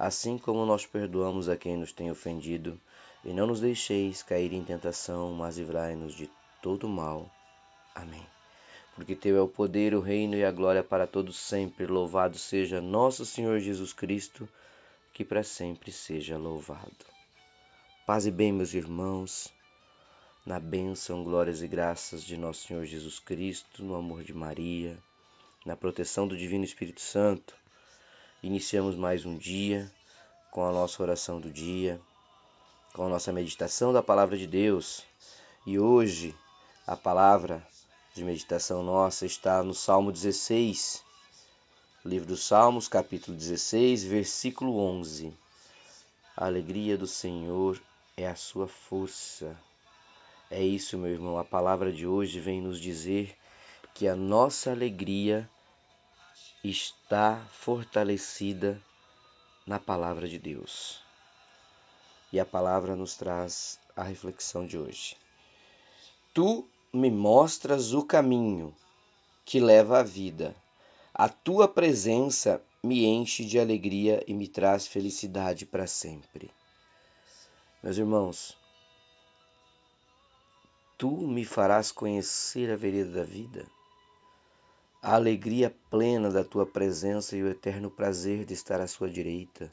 assim como nós perdoamos a quem nos tem ofendido, e não nos deixeis cair em tentação, mas livrai-nos de todo mal. Amém. Porque teu é o poder, o reino e a glória para todos sempre. Louvado seja nosso Senhor Jesus Cristo, que para sempre seja louvado. Paz e bem, meus irmãos, na bênção, glórias e graças de nosso Senhor Jesus Cristo, no amor de Maria, na proteção do Divino Espírito Santo Iniciamos mais um dia com a nossa oração do dia, com a nossa meditação da palavra de Deus. E hoje a palavra de meditação nossa está no Salmo 16, livro dos Salmos, capítulo 16, versículo 11. A alegria do Senhor é a sua força. É isso, meu irmão. A palavra de hoje vem nos dizer que a nossa alegria está fortalecida na palavra de Deus. E a palavra nos traz a reflexão de hoje. Tu me mostras o caminho que leva à vida. A tua presença me enche de alegria e me traz felicidade para sempre. Meus irmãos, tu me farás conhecer a vereda da vida a alegria plena da tua presença e o eterno prazer de estar à sua direita,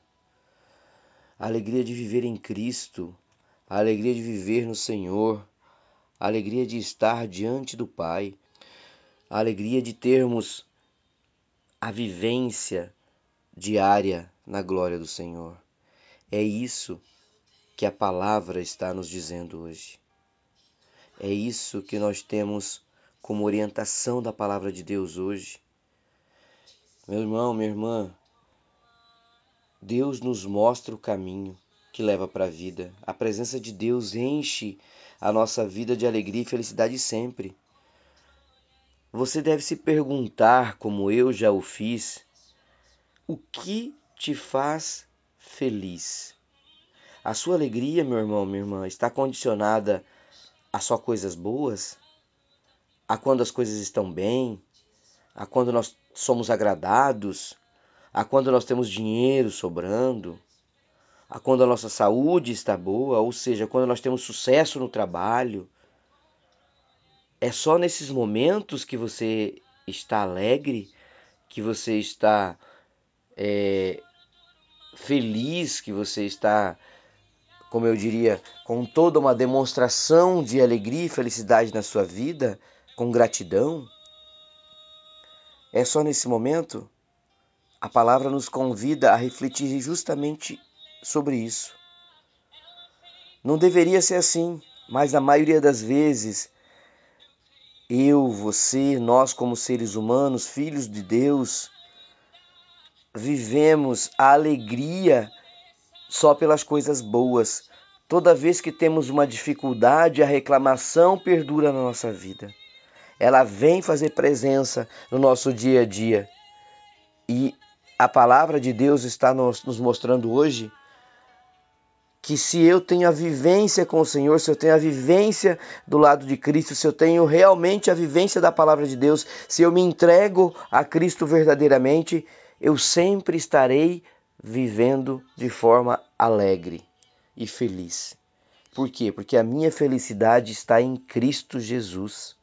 a alegria de viver em Cristo, a alegria de viver no Senhor, a alegria de estar diante do Pai, a alegria de termos a vivência diária na glória do Senhor. É isso que a palavra está nos dizendo hoje. É isso que nós temos como orientação da palavra de Deus hoje. Meu irmão, minha irmã, Deus nos mostra o caminho que leva para a vida. A presença de Deus enche a nossa vida de alegria e felicidade sempre. Você deve se perguntar, como eu já o fiz, o que te faz feliz? A sua alegria, meu irmão, minha irmã, está condicionada a só coisas boas? A quando as coisas estão bem, a quando nós somos agradados, a quando nós temos dinheiro sobrando, a quando a nossa saúde está boa, ou seja, quando nós temos sucesso no trabalho. É só nesses momentos que você está alegre, que você está é, feliz, que você está, como eu diria, com toda uma demonstração de alegria e felicidade na sua vida com gratidão? É só nesse momento? A palavra nos convida a refletir justamente sobre isso. Não deveria ser assim, mas na maioria das vezes, eu, você, nós, como seres humanos, filhos de Deus, vivemos a alegria só pelas coisas boas. Toda vez que temos uma dificuldade, a reclamação perdura na nossa vida ela vem fazer presença no nosso dia a dia. E a palavra de Deus está nos, nos mostrando hoje que se eu tenho a vivência com o Senhor, se eu tenho a vivência do lado de Cristo, se eu tenho realmente a vivência da palavra de Deus, se eu me entrego a Cristo verdadeiramente, eu sempre estarei vivendo de forma alegre e feliz. Por quê? Porque a minha felicidade está em Cristo Jesus.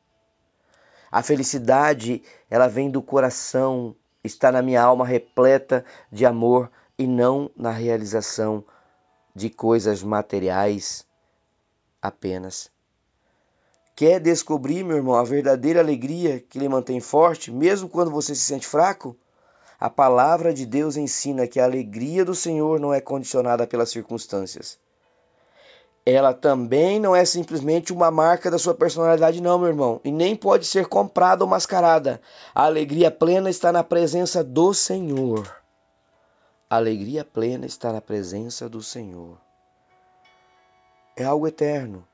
A felicidade, ela vem do coração, está na minha alma repleta de amor e não na realização de coisas materiais apenas. Quer descobrir, meu irmão, a verdadeira alegria que lhe mantém forte, mesmo quando você se sente fraco? A palavra de Deus ensina que a alegria do Senhor não é condicionada pelas circunstâncias ela também não é simplesmente uma marca da sua personalidade, não, meu irmão, e nem pode ser comprada ou mascarada. A alegria plena está na presença do Senhor. alegria plena está na presença do Senhor. É algo eterno,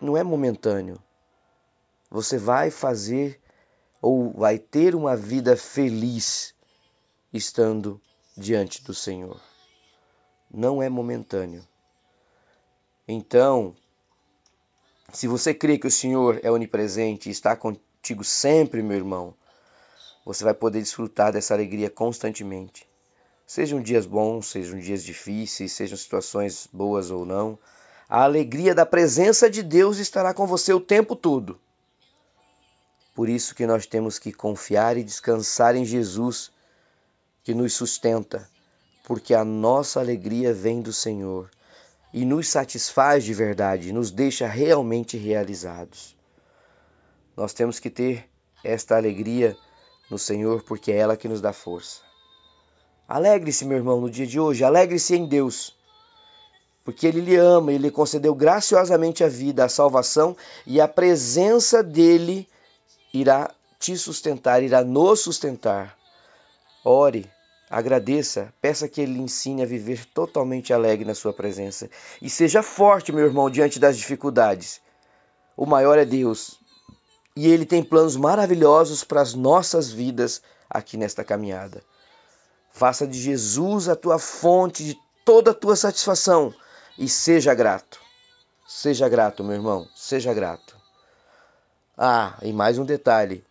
não é momentâneo. Você vai fazer ou vai ter uma vida feliz estando diante do Senhor. Não é momentâneo. Então, se você crê que o Senhor é onipresente e está contigo sempre, meu irmão, você vai poder desfrutar dessa alegria constantemente. Sejam dias bons, sejam dias difíceis, sejam situações boas ou não, a alegria da presença de Deus estará com você o tempo todo. Por isso que nós temos que confiar e descansar em Jesus, que nos sustenta, porque a nossa alegria vem do Senhor e nos satisfaz de verdade, nos deixa realmente realizados. Nós temos que ter esta alegria no Senhor, porque é ela que nos dá força. Alegre-se, meu irmão, no dia de hoje, alegre-se em Deus, porque Ele lhe ama, Ele lhe concedeu graciosamente a vida, a salvação e a presença dEle irá te sustentar, irá nos sustentar. Ore, agradeça, peça que Ele ensine a viver totalmente alegre na Sua presença. E seja forte, meu irmão, diante das dificuldades. O maior é Deus. E Ele tem planos maravilhosos para as nossas vidas aqui nesta caminhada. Faça de Jesus a tua fonte de toda a tua satisfação e seja grato. Seja grato, meu irmão, seja grato. Ah, e mais um detalhe: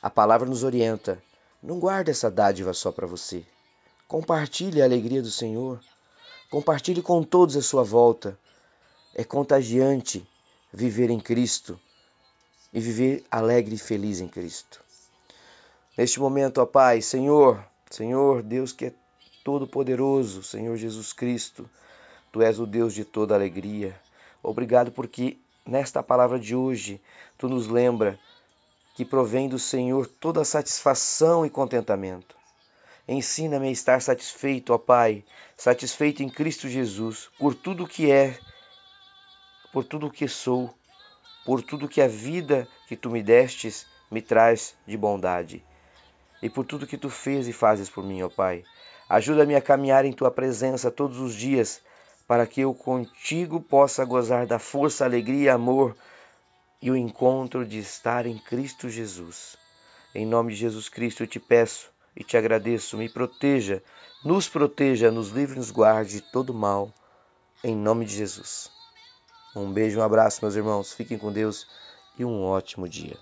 a palavra nos orienta. Não guarde essa dádiva só para você. Compartilhe a alegria do Senhor. Compartilhe com todos à sua volta. É contagiante viver em Cristo e viver alegre e feliz em Cristo. Neste momento, ó Pai, Senhor, Senhor, Deus que é todo-poderoso, Senhor Jesus Cristo, Tu és o Deus de toda alegria. Obrigado porque nesta palavra de hoje, tu nos lembra que provém do Senhor toda satisfação e contentamento. Ensina-me a estar satisfeito, ó Pai, satisfeito em Cristo Jesus, por tudo que é, por tudo que sou, por tudo que a vida que tu me destes me traz de bondade, e por tudo que tu fez e fazes por mim, ó Pai. Ajuda-me a caminhar em tua presença todos os dias, para que eu contigo possa gozar da força, alegria e amor e o encontro de estar em Cristo Jesus. Em nome de Jesus Cristo eu te peço e te agradeço, me proteja, nos proteja, nos livre, nos guarde de todo mal, em nome de Jesus. Um beijo, um abraço, meus irmãos, fiquem com Deus e um ótimo dia.